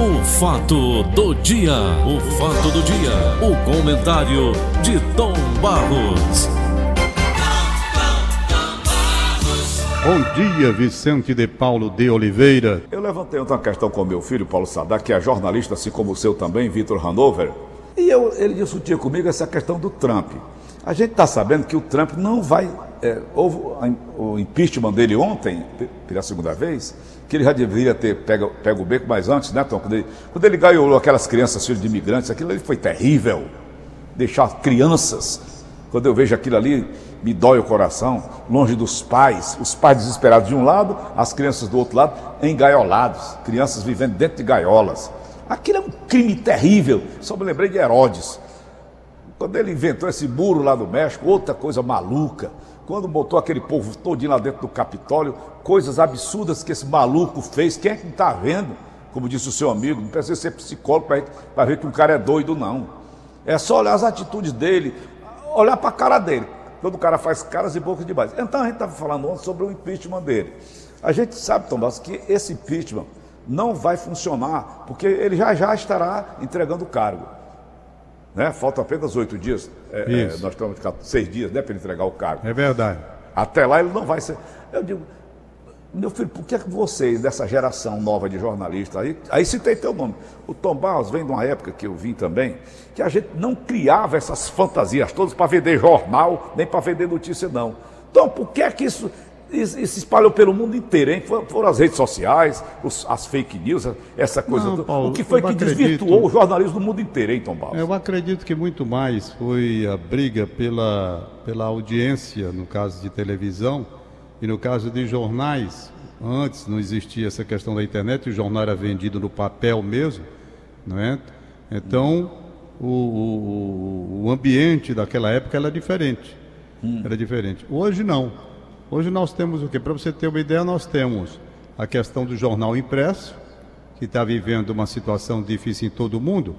O fato do dia, o fato do dia, o comentário de Tom Barros. Bom dia, Vicente de Paulo de Oliveira. Eu levantei uma questão com meu filho, Paulo Sadak, que é jornalista, assim como o seu também, Vitor Hanover. E eu, ele discutia comigo essa questão do Trump. A gente está sabendo que o Trump não vai. É, houve o impeachment dele ontem, pela segunda vez, que ele já deveria ter pego, pego o beco, mas antes, né, Tom? Quando ele, quando ele ganhou aquelas crianças, filhos de imigrantes, aquilo ali foi terrível. Deixar crianças, quando eu vejo aquilo ali, me dói o coração, longe dos pais, os pais desesperados de um lado, as crianças do outro lado, engaiolados, crianças vivendo dentro de gaiolas. Aquilo é um crime terrível. Só me lembrei de Herodes. Quando ele inventou esse muro lá do México, outra coisa maluca. Quando botou aquele povo todinho lá dentro do Capitólio, coisas absurdas que esse maluco fez. Quem é que está vendo? Como disse o seu amigo, não precisa ser psicólogo para ver que um cara é doido, não. É só olhar as atitudes dele, olhar para a cara dele. Quando o cara faz caras e bocas demais. Então a gente estava falando ontem sobre o impeachment dele. A gente sabe, Tom Bastos, que esse impeachment não vai funcionar, porque ele já já estará entregando o cargo. Né? Faltam apenas oito dias. É, é, nós estamos seis dias né, para ele entregar o cargo. É verdade. Até lá ele não vai ser. Eu digo, meu filho, por que, é que vocês, dessa geração nova de jornalistas, aí, aí citei teu nome. O Tom Barros vem de uma época que eu vim também, que a gente não criava essas fantasias todas para vender jornal, nem para vender notícia, não. Então, por que é que isso e, se espalhou pelo mundo inteiro, hein? Foram as redes sociais, os, as fake news, essa coisa. Não, Paulo, o que foi que acredito, desvirtuou o jornalismo do mundo inteiro, hein, Tom Barros? Eu acredito que muito mais foi a briga pela, pela audiência, no caso de televisão, e no caso de jornais. Antes não existia essa questão da internet, o jornal era vendido no papel mesmo, não é? Então, o, o, o ambiente daquela época era diferente. Hum. Era diferente. Hoje não. Hoje nós temos o que? Para você ter uma ideia, nós temos a questão do jornal impresso, que está vivendo uma situação difícil em todo o mundo,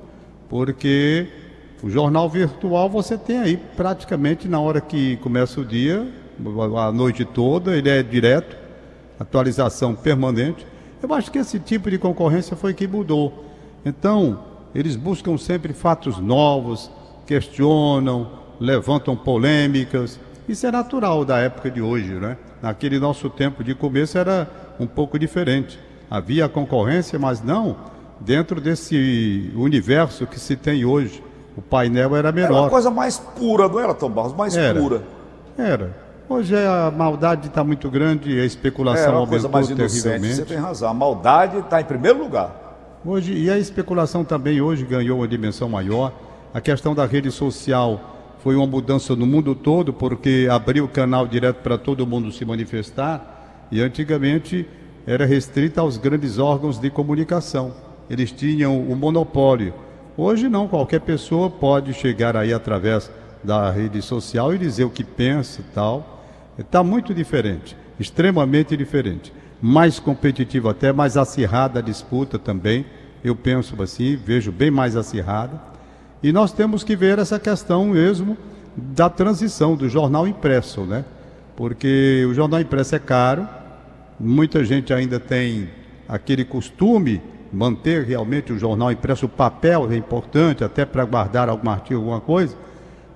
porque o jornal virtual você tem aí praticamente na hora que começa o dia, a noite toda, ele é direto, atualização permanente. Eu acho que esse tipo de concorrência foi que mudou. Então, eles buscam sempre fatos novos, questionam, levantam polêmicas isso é natural da época de hoje, né? Naquele nosso tempo de começo era um pouco diferente. Havia concorrência, mas não dentro desse universo que se tem hoje. O painel era menor. Era uma coisa mais pura, não era, Tom Barros? Mais era. pura. Era. Hoje a maldade está muito grande, a especulação era uma coisa mais terrivelmente. Você tem razão. A maldade está em primeiro lugar. Hoje, e a especulação também hoje ganhou uma dimensão maior. A questão da rede social foi uma mudança no mundo todo, porque abriu o canal direto para todo mundo se manifestar, e antigamente era restrita aos grandes órgãos de comunicação. Eles tinham o monopólio. Hoje não, qualquer pessoa pode chegar aí através da rede social e dizer o que pensa e tal. Está muito diferente, extremamente diferente. Mais competitivo até, mais acirrada a disputa também. Eu penso assim, vejo bem mais acirrada. E nós temos que ver essa questão mesmo da transição do jornal impresso, né? Porque o jornal impresso é caro, muita gente ainda tem aquele costume manter realmente o jornal impresso, o papel é importante até para guardar algum artigo, alguma coisa.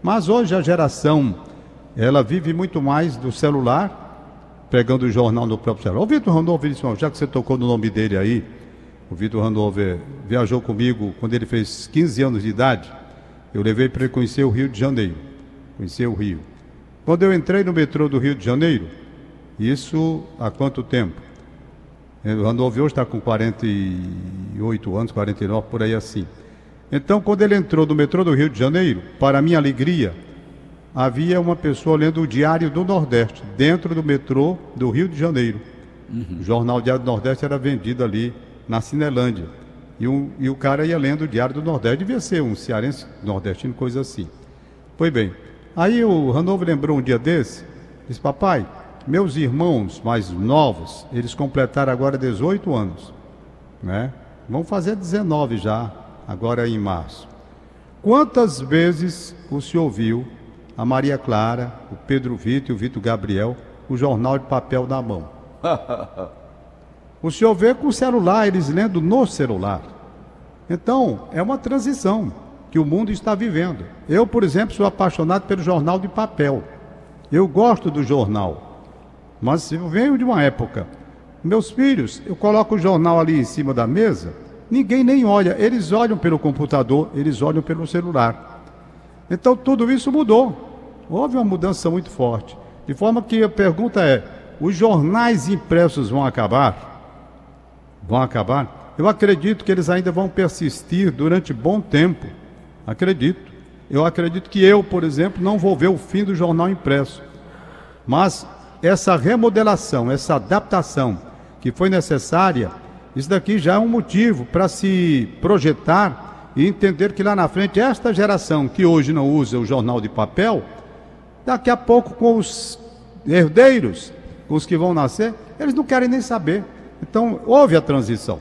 Mas hoje a geração ela vive muito mais do celular, pegando o jornal no próprio celular. O Vitor disse, já que você tocou no nome dele aí, o Vitor Randolph viajou comigo quando ele fez 15 anos de idade. Eu levei para ele conhecer o Rio de Janeiro. Conhecer o Rio. Quando eu entrei no metrô do Rio de Janeiro, isso há quanto tempo? O Randolph hoje está com 48 anos, 49, por aí assim. Então, quando ele entrou no metrô do Rio de Janeiro, para minha alegria, havia uma pessoa lendo o Diário do Nordeste, dentro do metrô do Rio de Janeiro. Uhum. O jornal Diário do Nordeste era vendido ali na Cinelândia. E, e o cara ia lendo o Diário do Nordeste, devia ser um cearense nordestino, coisa assim. Pois bem, aí o Ranovo lembrou um dia desse, disse, papai, meus irmãos mais novos, eles completaram agora 18 anos, né? Vão fazer 19 já, agora em março. Quantas vezes o senhor viu a Maria Clara, o Pedro Vitor e o Vitor Gabriel, o jornal de papel na mão? O senhor vê com o celular, eles lendo no celular. Então, é uma transição que o mundo está vivendo. Eu, por exemplo, sou apaixonado pelo jornal de papel. Eu gosto do jornal, mas eu venho de uma época. Meus filhos, eu coloco o jornal ali em cima da mesa, ninguém nem olha, eles olham pelo computador, eles olham pelo celular. Então tudo isso mudou. Houve uma mudança muito forte. De forma que a pergunta é: os jornais impressos vão acabar? Vão acabar? Eu acredito que eles ainda vão persistir durante bom tempo. Acredito. Eu acredito que eu, por exemplo, não vou ver o fim do jornal impresso. Mas essa remodelação, essa adaptação que foi necessária, isso daqui já é um motivo para se projetar e entender que lá na frente, esta geração que hoje não usa o jornal de papel, daqui a pouco com os herdeiros, com os que vão nascer, eles não querem nem saber. Então, houve a transição.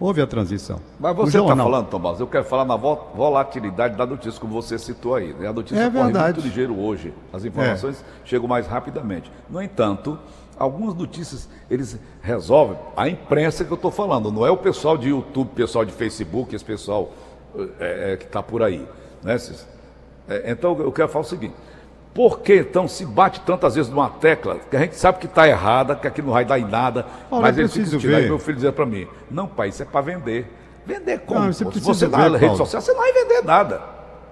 Houve a transição. Mas você está falando, Tomás, eu quero falar na volatilidade da notícia, como você citou aí. Né? A notícia é corre verdade. muito ligeiro hoje. As informações é. chegam mais rapidamente. No entanto, algumas notícias eles resolvem. A imprensa que eu estou falando, não é o pessoal de YouTube, pessoal de Facebook, esse pessoal é, que está por aí. Né? É, então, eu quero falar o seguinte. Por que então se bate tantas vezes numa tecla que a gente sabe que está errada, que aqui não vai dar em nada, Olha, mas ele fica ver. meu filho dizia para mim, não pai, isso é para vender. Vender como? Não, Se você ver, na rede Paulo. social, você não vai vender nada.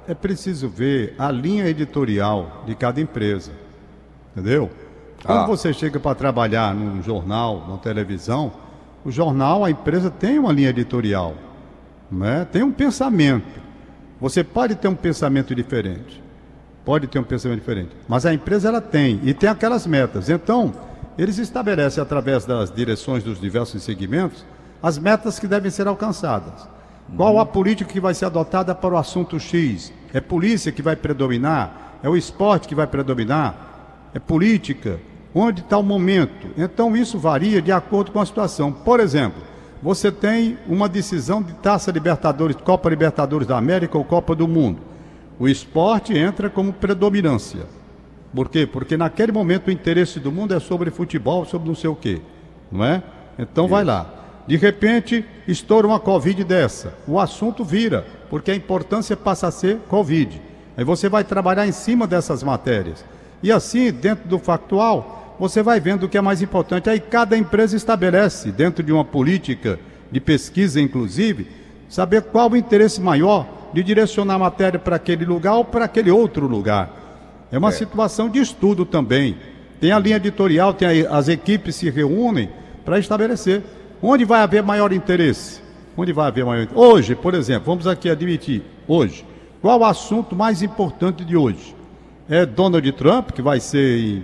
É preciso ver a linha editorial de cada empresa. Entendeu? Quando ah. você chega para trabalhar num jornal, numa televisão, o jornal, a empresa tem uma linha editorial, né? tem um pensamento. Você pode ter um pensamento diferente pode ter um pensamento diferente. Mas a empresa ela tem e tem aquelas metas. Então, eles estabelecem através das direções dos diversos segmentos as metas que devem ser alcançadas. Qual a política que vai ser adotada para o assunto X? É polícia que vai predominar? É o esporte que vai predominar? É política? Onde está o momento? Então isso varia de acordo com a situação. Por exemplo, você tem uma decisão de Taça Libertadores, Copa Libertadores da América ou Copa do Mundo o esporte entra como predominância. Por quê? Porque naquele momento o interesse do mundo é sobre futebol, sobre não sei o quê, não é? Então Isso. vai lá. De repente, estoura uma Covid dessa. O assunto vira, porque a importância passa a ser Covid. Aí você vai trabalhar em cima dessas matérias. E assim, dentro do factual, você vai vendo o que é mais importante. Aí cada empresa estabelece, dentro de uma política de pesquisa, inclusive, saber qual o interesse maior de direcionar a matéria para aquele lugar ou para aquele outro lugar. É uma é. situação de estudo também. Tem a linha editorial, tem a, as equipes se reúnem para estabelecer onde vai haver maior interesse. Onde vai haver maior interesse. Hoje, por exemplo, vamos aqui admitir, hoje, qual o assunto mais importante de hoje? É Donald Trump, que vai ser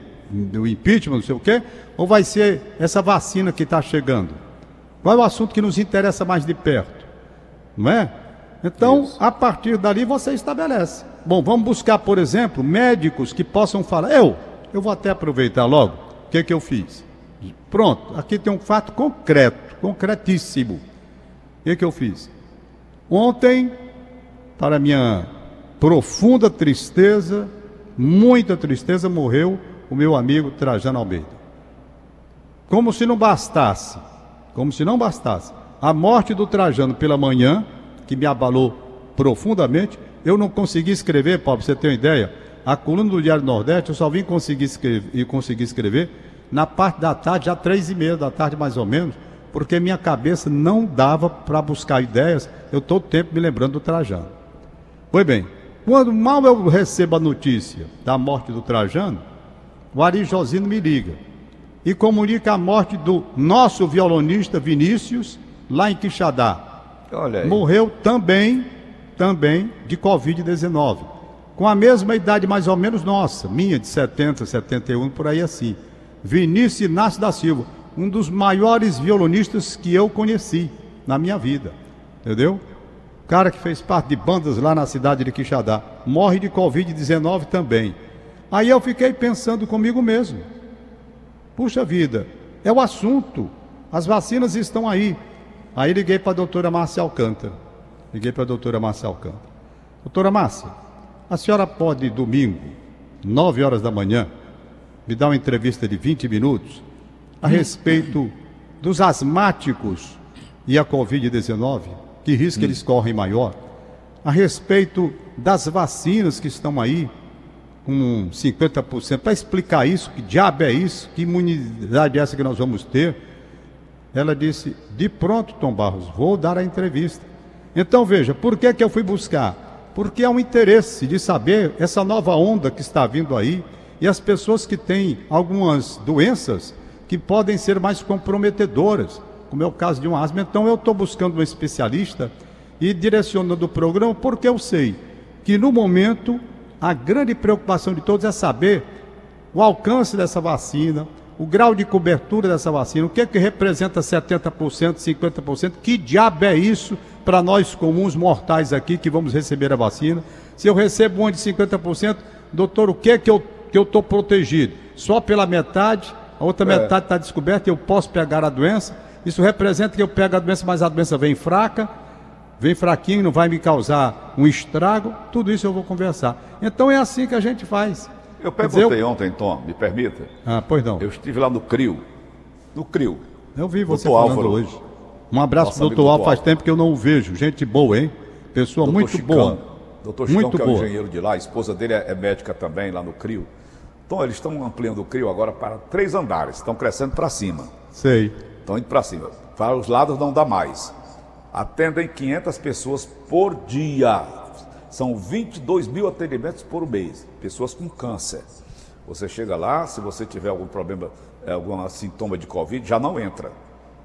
o impeachment, não sei o quê, ou vai ser essa vacina que está chegando? Qual é o assunto que nos interessa mais de perto? Não é? Então, Isso. a partir dali você estabelece. Bom, vamos buscar, por exemplo, médicos que possam falar. Eu, eu vou até aproveitar logo. O que, que eu fiz? Pronto, aqui tem um fato concreto, concretíssimo. O que, que eu fiz? Ontem, para minha profunda tristeza, muita tristeza, morreu o meu amigo Trajano Almeida. Como se não bastasse, como se não bastasse, a morte do Trajano pela manhã, que me abalou profundamente. Eu não consegui escrever, Paulo, você ter uma ideia. A coluna do Diário Nordeste eu só vim conseguir escrever, e consegui escrever na parte da tarde, já três e meia da tarde mais ou menos, porque minha cabeça não dava para buscar ideias. Eu todo tempo me lembrando do Trajano. Pois bem, quando mal eu recebo a notícia da morte do Trajano, o Ari Josino me liga e comunica a morte do nosso violonista Vinícius, lá em Quixadá morreu também, também de Covid-19. Com a mesma idade mais ou menos nossa, minha de 70, 71, por aí assim. Vinícius Inácio da Silva, um dos maiores violonistas que eu conheci na minha vida. Entendeu? Cara que fez parte de bandas lá na cidade de Quixadá. Morre de Covid-19 também. Aí eu fiquei pensando comigo mesmo. Puxa vida, é o assunto. As vacinas estão aí. Aí liguei para a doutora Márcia Alcântara. Liguei para a doutora Márcia Alcântara. Doutora Márcia, a senhora pode, domingo, 9 horas da manhã, me dar uma entrevista de 20 minutos a respeito dos asmáticos e a Covid-19? que risco eles correm maior. A respeito das vacinas que estão aí, com 50%, para explicar isso, que diabo é isso, que imunidade é essa que nós vamos ter. Ela disse: de pronto, Tom Barros, vou dar a entrevista. Então veja, por que, que eu fui buscar? Porque há um interesse de saber essa nova onda que está vindo aí e as pessoas que têm algumas doenças que podem ser mais comprometedoras, como é o caso de um asma. Então eu estou buscando um especialista e direcionando o programa porque eu sei que no momento a grande preocupação de todos é saber o alcance dessa vacina, o grau de cobertura dessa vacina, o que é que representa 70%, 50%, que diabo é isso para nós comuns mortais aqui que vamos receber a vacina? Se eu recebo uma de 50%, doutor, o que é que eu que eu estou protegido? Só pela metade, a outra é. metade está descoberta e eu posso pegar a doença. Isso representa que eu pego a doença, mas a doença vem fraca, vem fraquinho, não vai me causar um estrago, tudo isso eu vou conversar. Então é assim que a gente faz. Eu perguntei eu... ontem, Tom, me permita. Ah, pois não. Eu estive lá no CRIO. No CRIO. Eu vi você doutor falando Álvaro. hoje. Um abraço para o doutor Álvaro, faz tempo que eu não o vejo. Gente boa, hein? Pessoa doutor muito Chicão. boa. Doutor Chicão, muito que é o engenheiro de lá, a esposa dele é, é médica também lá no CRIO. Então eles estão ampliando o CRIO agora para três andares, estão crescendo para cima. Sei. Estão indo para cima. Para os lados não dá mais atendem 500 pessoas por dia. São 22 mil atendimentos por mês, pessoas com câncer. Você chega lá, se você tiver algum problema, é, algum sintoma de Covid, já não entra.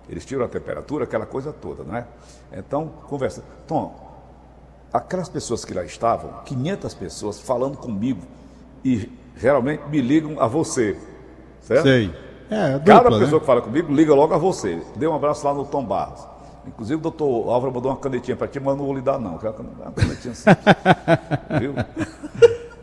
Eles tiram a temperatura, aquela coisa toda, não é? Então, conversa. Tom, aquelas pessoas que lá estavam, 500 pessoas falando comigo e geralmente me ligam a você, certo? Sei. É, dupla, Cada pessoa né? que fala comigo liga logo a você. Dê um abraço lá no Tom Barros. Inclusive o doutor Álvaro mandou uma canetinha para ti, mas não vou lhe dar não. Uma canetinha simples. Viu?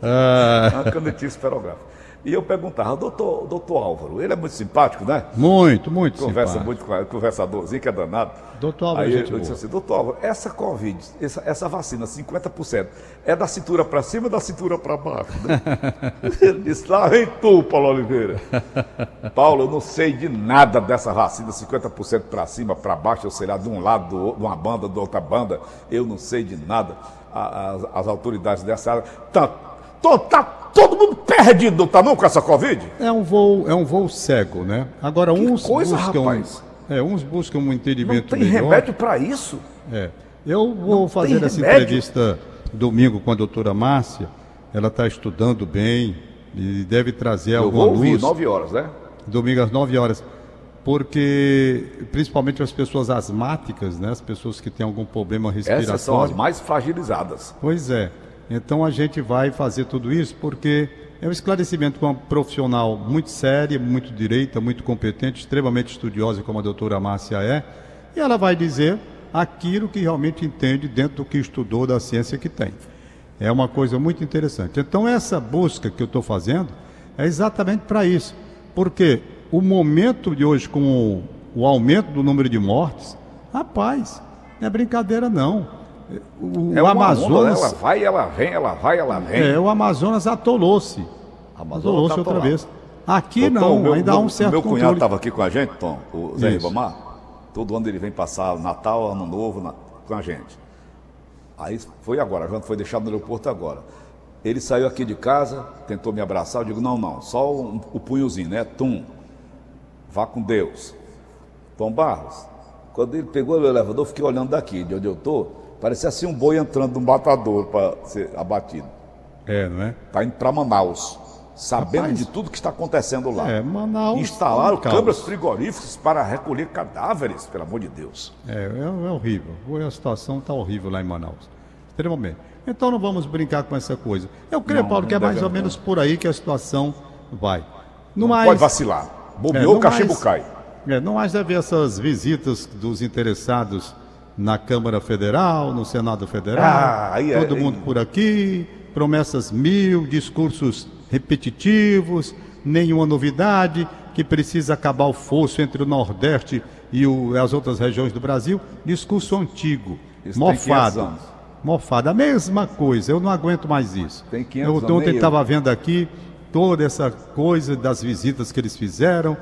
Ah. Uma canetinha esferográfica. E eu perguntava, doutor, doutor Álvaro, ele é muito simpático, né? Muito, muito Conversa simpático. muito com conversadorzinho, que é danado. Doutor Álvaro, Aí eu, eu disse assim, doutor Álvaro, essa Covid, essa, essa vacina, 50%, é da cintura para cima ou da cintura para baixo? Né? ele disse, lá vem tu, Paulo Oliveira. Paulo, eu não sei de nada dessa vacina, 50% para cima, para baixo, eu sei lá, de um lado, do, de uma banda, de outra banda, eu não sei de nada. As, as autoridades dessa área, tá, tá todo mundo perdido, tá não, com essa Covid? É um voo, é um voo cego, né? Agora, que uns coisa, buscam. Rapaz. É, uns buscam um entendimento não tem melhor. remédio para isso? É. Eu vou não fazer essa remédio. entrevista domingo com a doutora Márcia. Ela está estudando bem e deve trazer Eu alguma vou ouvir, luz. 9 horas, né? Domingo às 9 horas. Porque, principalmente as pessoas asmáticas, né? As pessoas que têm algum problema respiratório. Essas são as mais fragilizadas. Pois é. Então a gente vai fazer tudo isso porque é um esclarecimento com uma profissional muito séria, muito direita, muito competente, extremamente estudiosa, como a doutora Márcia é, e ela vai dizer aquilo que realmente entende dentro do que estudou da ciência que tem. É uma coisa muito interessante. Então, essa busca que eu estou fazendo é exatamente para isso, porque o momento de hoje, com o, o aumento do número de mortes, rapaz, não é brincadeira não. O, é o Amazonas. Onda, ela vai, ela vem, ela vai, ela vem. É, o Amazonas atolou-se. Atolou-se tá outra vez. Aqui não, meu, ainda meu, há um certo Meu cunhado estava aqui com a gente, Tom, o Zé Ribamar. Todo ano ele vem passar Natal, Ano Novo na, com a gente. Aí foi agora, foi deixado no aeroporto agora. Ele saiu aqui de casa, tentou me abraçar, eu digo, não, não, só o, o punhozinho, né? Tum, vá com Deus. Tom Barros, quando ele pegou o elevador, fiquei olhando daqui, de onde eu estou, Parecia assim um boi entrando num matador para ser abatido. É, não é? Está indo para Manaus, sabendo Rapaz, de tudo que está acontecendo lá. É, Manaus. Instalaram câmeras frigoríficas para recolher cadáveres, pelo amor de Deus. É, é, é horrível. A situação está horrível lá em Manaus. Extremamente. Então não vamos brincar com essa coisa. Eu creio, não, Paulo, não que é mais ou menos por aí que a situação vai. No não mais, pode vacilar. Bobeou, é, o cachimbo cai. É, não mais deve essas visitas dos interessados na Câmara Federal, no Senado Federal, ah, aí, todo aí, mundo por aqui, promessas mil, discursos repetitivos, nenhuma novidade, que precisa acabar o fosso entre o Nordeste e o, as outras regiões do Brasil, discurso antigo, isso mofado. Mofado, a mesma coisa, eu não aguento mais isso. Tem 500 eu ontem estava vendo aqui toda essa coisa das visitas que eles fizeram,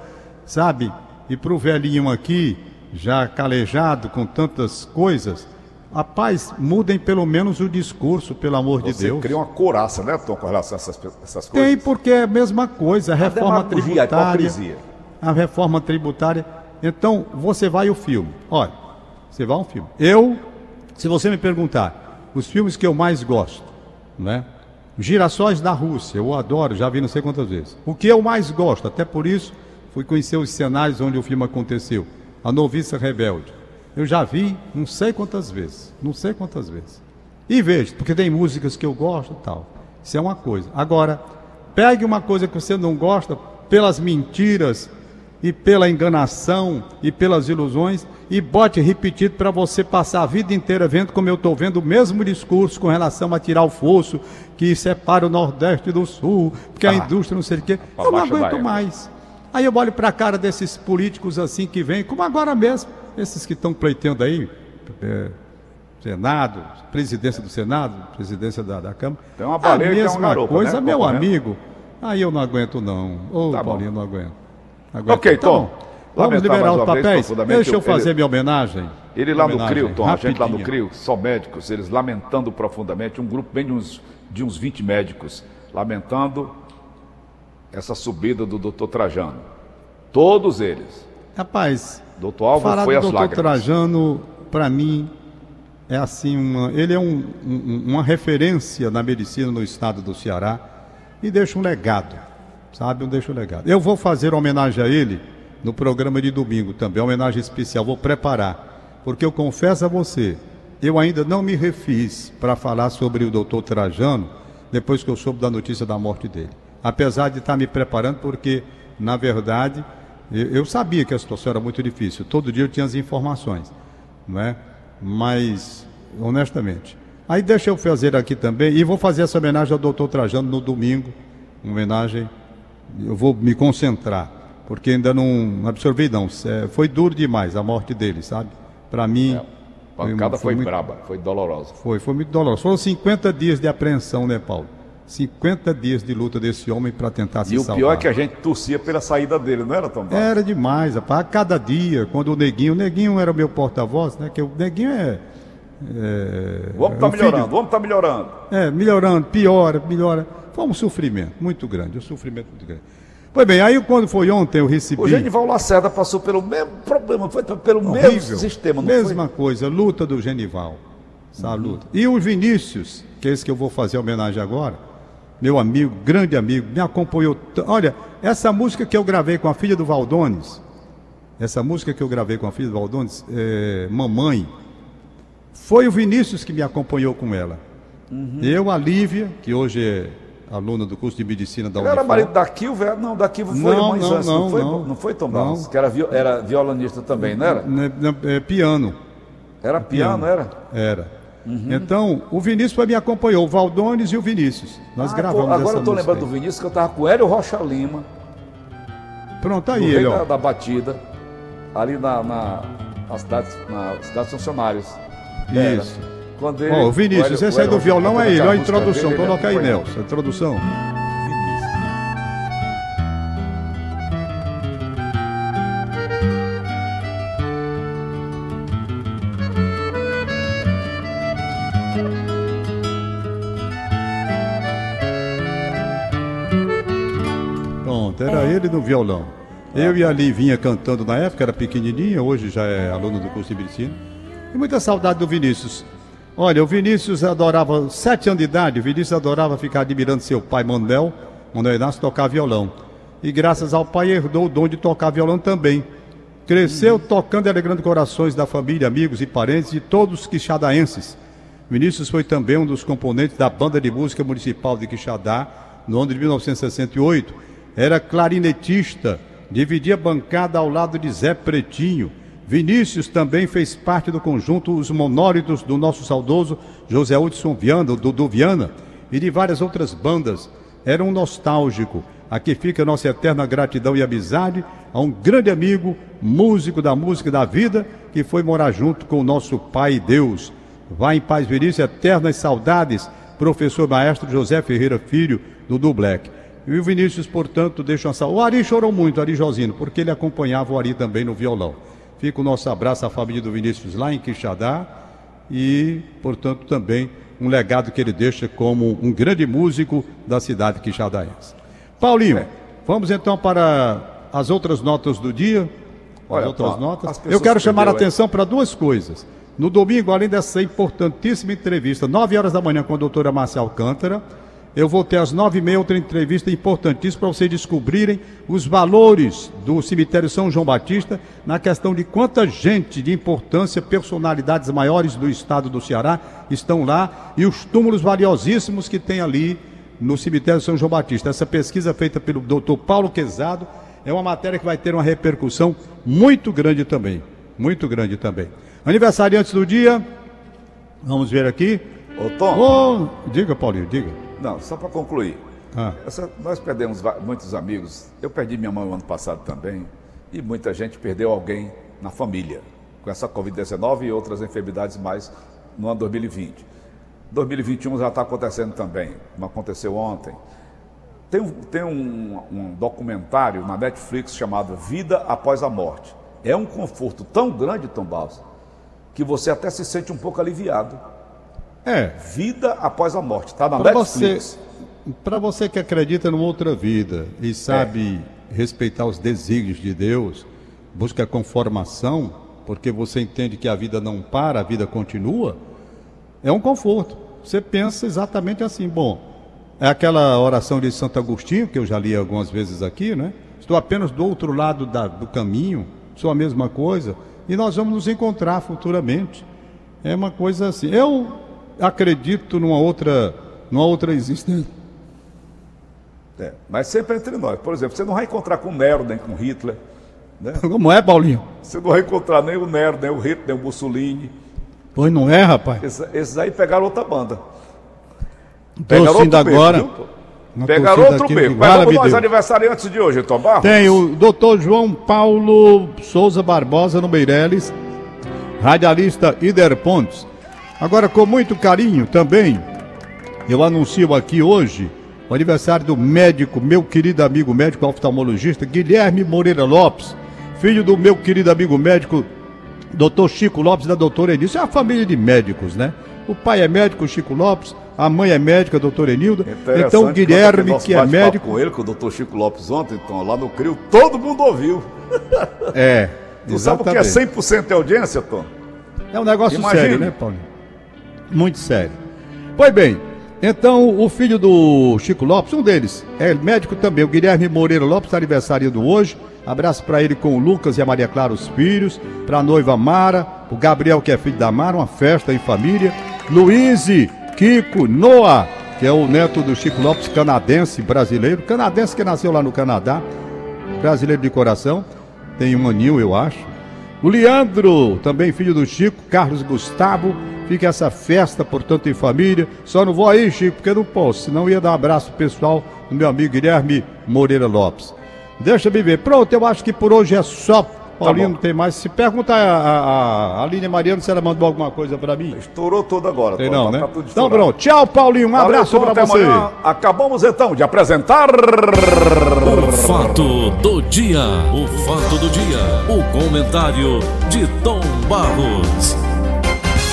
sabe? E para o velhinho aqui, já calejado com tantas coisas, Rapaz, mudem pelo menos o discurso, pelo amor Você de Deus. cria uma couraça, né, Tom, com relação a essas, essas coisas? Tem, porque é a mesma coisa, a reforma demagogia, a tributária. hipocrisia. A reforma tributária. Então, você vai o filme. Olha, você vai ao filme. Eu, se você me perguntar, os filmes que eu mais gosto, né? Girassóis da Rússia, eu adoro, já vi não sei quantas vezes. O que eu mais gosto, até por isso, fui conhecer os cenários onde o filme aconteceu. A Noviça Rebelde. Eu já vi não sei quantas vezes, não sei quantas vezes. E vejo, porque tem músicas que eu gosto e tal. Isso é uma coisa. Agora, pegue uma coisa que você não gosta pelas mentiras e pela enganação e pelas ilusões e bote repetido para você passar a vida inteira vendo como eu estou vendo o mesmo discurso com relação a tirar o fosso que separa o Nordeste do Sul, porque a Ah, indústria não sei o quê. Eu não aguento égua. mais. Aí eu olho para a cara desses políticos assim que vêm, como agora mesmo, esses que estão pleiteando aí, é, Senado, presidência do Senado, presidência da, da Câmara. Tem uma baleia a uma mesma coisa, né, meu concorrendo. amigo. Aí eu não aguento não. Ô, Tá bom. Paulinho, não aguento. Aguento. Ok, Tá Tom. bom. Vamos liberar os uma vez papéis? profundamente Deixa eu ele- fazer minha homenagem. Ele lá no Homenagem, CRIO, Tom, a gente lá no. CRIO, só médicos, eles lamentando profundamente, um grupo bem de uns, de uns 20 médicos, lamentando essa subida do doutor Trajano. Todos eles. Rapaz, Doutor Álvaro falar foi do às doutor lágrimas. Trajano, para mim, é assim, uma, ele é um- um- uma referência na medicina no estado do Ceará e deixa um legado, sabe? Deixa um legado. Eu vou fazer homenagem a ele no programa de domingo também, homenagem especial, vou preparar, porque eu confesso a você, eu ainda não me refiz para falar sobre o doutor Trajano depois que eu soube da notícia da morte dele. Apesar de estar me preparando, porque, na verdade, eu, eu sabia que a situação era muito difícil. Todo dia eu tinha as informações, não é? Mas, honestamente. Aí deixa eu fazer aqui também, e vou fazer essa homenagem ao doutor Trajano no domingo. Uma homenagem, eu vou me concentrar, porque ainda não absorvi, não. É, foi duro demais a morte dele, sabe? Para mim. A pancada foi, muito- braba, foi dolorosa. foi, foi muito doloroso. Foram 50 dias de apreensão, né, Paulo? 50 dias de luta desse homem para tentar se E o salvar. pior é que a gente torcia pela saída dele, não era, Tom? Barros? Era demais, rapaz. A cada dia, quando o Neguinho, o Neguinho era meu porta-voz, né? Que o Neguinho é. é O homem está é um filho- melhorando, o homem está melhorando. É, melhorando, piora, melhora. Foi um sofrimento muito grande, um sofrimento muito grande. Pois bem, aí quando foi ontem eu recebi. O Genival Lacerda passou pelo mesmo problema, foi pelo mesmo Horrível. sistema, não Mesma coisa, luta do Genival. Essa Uhum. luta. E o Vinícius, que é esse que eu vou fazer homenagem agora, meu amigo, grande amigo, me acompanhou. Olha, essa música que eu gravei com a filha do Valdones, essa música que eu gravei com a filha do Valdones, é, Mamãe, foi o Vinícius que me acompanhou com ela. Uhum. Eu, a Lívia, que hoje é aluna do curso de medicina da Ele era marido da Kilva? Não, da Kilva foi Não, irmãs não, antes, não, não, foi, não. não foi Tom Não. Barros, que era, era violonista também, não era? Né, né, é, piano. Era piano, era? Era. Então, o Vinícius foi, me acompanhou, o Valdones e o Vinícius. Nós Ah, gravamos pô, agora essa eu tô lembrando do aí. Vinícius que eu tava com o Hélio Rocha Lima, Pronto, do aí ele, da, da batida, ali na, na, na cidade, na cidade dos funcionários. Era. Isso. Quando ele, Ó, o Vinícius, Hélio- esse aí o do violão é ele, ó a introdução. dele, Coloca aí. Nelson, a introdução. Violão. Eu e a Livinha cantando na época, era pequenininha, hoje já é aluno do curso de medicina. E muita saudade do Vinícius. Olha, o Vinícius adorava, sete anos de idade, o Vinícius adorava ficar admirando seu pai Manuel, Manuel Inácio, tocar violão. E graças ao pai herdou o dom de tocar violão também. Cresceu tocando e alegrando corações da família, amigos e parentes de todos os quixadaenses. Vinícius foi também um dos componentes da Banda de Música Municipal de Quixadá no ano de 1968. Era clarinetista, dividia bancada ao lado de Zé Pretinho. Vinícius também fez parte do conjunto Os Monólitos do nosso saudoso José Hudson Viana, Dudu Viana, e de várias outras bandas. Era um nostálgico. Aqui fica nossa eterna gratidão e amizade a um grande amigo, músico da música e da vida, que foi morar junto com o nosso Pai Deus. Vá em paz, Vinícius, eternas saudades, professor maestro José Ferreira Filho, do Black. E o Vinícius, portanto, deixa uma saudade. O Ari chorou muito, Ari Josino, porque ele acompanhava o Ari também no violão. Fica o nosso abraço à família do Vinícius lá em Quixadá e, portanto, também um legado que ele deixa como um grande músico da cidade quixadaense. Paulinho, vamos então para as outras notas do dia. Olha, as outras notas. Eu quero chamar a atenção para duas coisas. No domingo, além dessa importantíssima entrevista, 9 horas da manhã com a doutora Márcia Alcântara, eu vou ter às nove e meia outra entrevista importantíssima para vocês descobrirem os valores do cemitério São João Batista na questão de quanta gente de importância, personalidades maiores do estado do Ceará estão lá e os túmulos valiosíssimos que tem ali no cemitério São João Batista. Essa pesquisa feita pelo doutor Paulo Quezado é uma matéria que vai ter uma repercussão muito grande também. Muito grande também. Aniversariantes do dia, vamos ver aqui. Ô Tom. Oh, diga, Paulinho, diga. Não, só para concluir. Ah. Essa, nós perdemos muitos amigos. Eu perdi minha mãe no ano passado também. E muita gente perdeu alguém na família. Com essa Covid-19 e outras enfermidades mais no ano 2020. 2021 já está acontecendo também, como aconteceu ontem. Tem, um, tem um, um documentário na Netflix chamado Vida Após a Morte. É um conforto tão grande, Tom Balsa, que você até se sente um pouco aliviado. É. Vida após a morte. Está na pra Netflix. Para você que acredita numa outra vida e sabe é. respeitar os desígnios de Deus, busca conformação, porque você entende que a vida não para, a vida continua, é um conforto. Você pensa exatamente assim, bom, é aquela oração de Santo Agostinho, que eu já li algumas vezes aqui, né? Estou apenas do outro lado da, do caminho, sou a mesma coisa, e nós vamos nos encontrar futuramente. É uma coisa assim. Eu acredito numa outra, numa outra existência. É, mas sempre entre nós. Por exemplo, você não vai encontrar com o Nero nem com Hitler. Né? Como é, Paulinho? Você não vai encontrar nem o Nero, nem o Hitler, nem o Mussolini. Pois não é, rapaz? Esses, esses aí pegaram outra banda. Pegaram outro agora. Beco, pegaram outro beco. Mas vamos nós aniversariantes de hoje, Tom Barros? Tem o doutor João Paulo Souza Barbosa no Meireles, radialista Ider Pontes. Agora, com muito carinho também, eu anuncio aqui hoje o aniversário do médico, meu querido amigo médico oftalmologista Guilherme Moreira Lopes, filho do meu querido amigo médico Dr. Chico Lopes da doutora Enilda. é uma família de médicos, né? O pai é médico, Chico Lopes, a mãe é médica, doutora Enilda. Então, Guilherme, que é médico. com ele, com o doutor Chico Lopes ontem, então, lá no CRIO, todo mundo ouviu. É. tu sabe o que é 100% de audiência, Tom? É um negócio Imagine. sério, né, Paulinho? Muito sério. Pois bem, então o filho do Chico Lopes, um deles, é médico também, o Guilherme Moreira Lopes, está aniversariando hoje. Abraço para ele com o Lucas e a Maria Clara, os filhos, para a noiva Mara, o Gabriel, que é filho da Mara, uma festa em família. Luiz, Kiko, Noah, que é o neto do Chico Lopes, canadense, brasileiro, canadense que nasceu lá no Canadá, brasileiro de coração, tem um aninho, eu acho. O Leandro, também filho do Chico, Carlos Gustavo, Fica essa festa, portanto, em família. Só não vou aí, Chico, porque não posso. Senão ia dar um abraço pessoal do meu amigo Guilherme Moreira Lopes. Deixa eu ver. Pronto, eu acho que por hoje é só. Paulinho tá não tem mais. Se pergunta a, a, a Aline Mariano se ela mandou alguma coisa para mim. Estourou tudo agora. Tem não, tá né? Tá então pronto. Tchau, Paulinho. Um Valeu, abraço para você. Amanhã. Acabamos então de apresentar... O fato do dia. O fato do dia. O comentário de Tom Barros.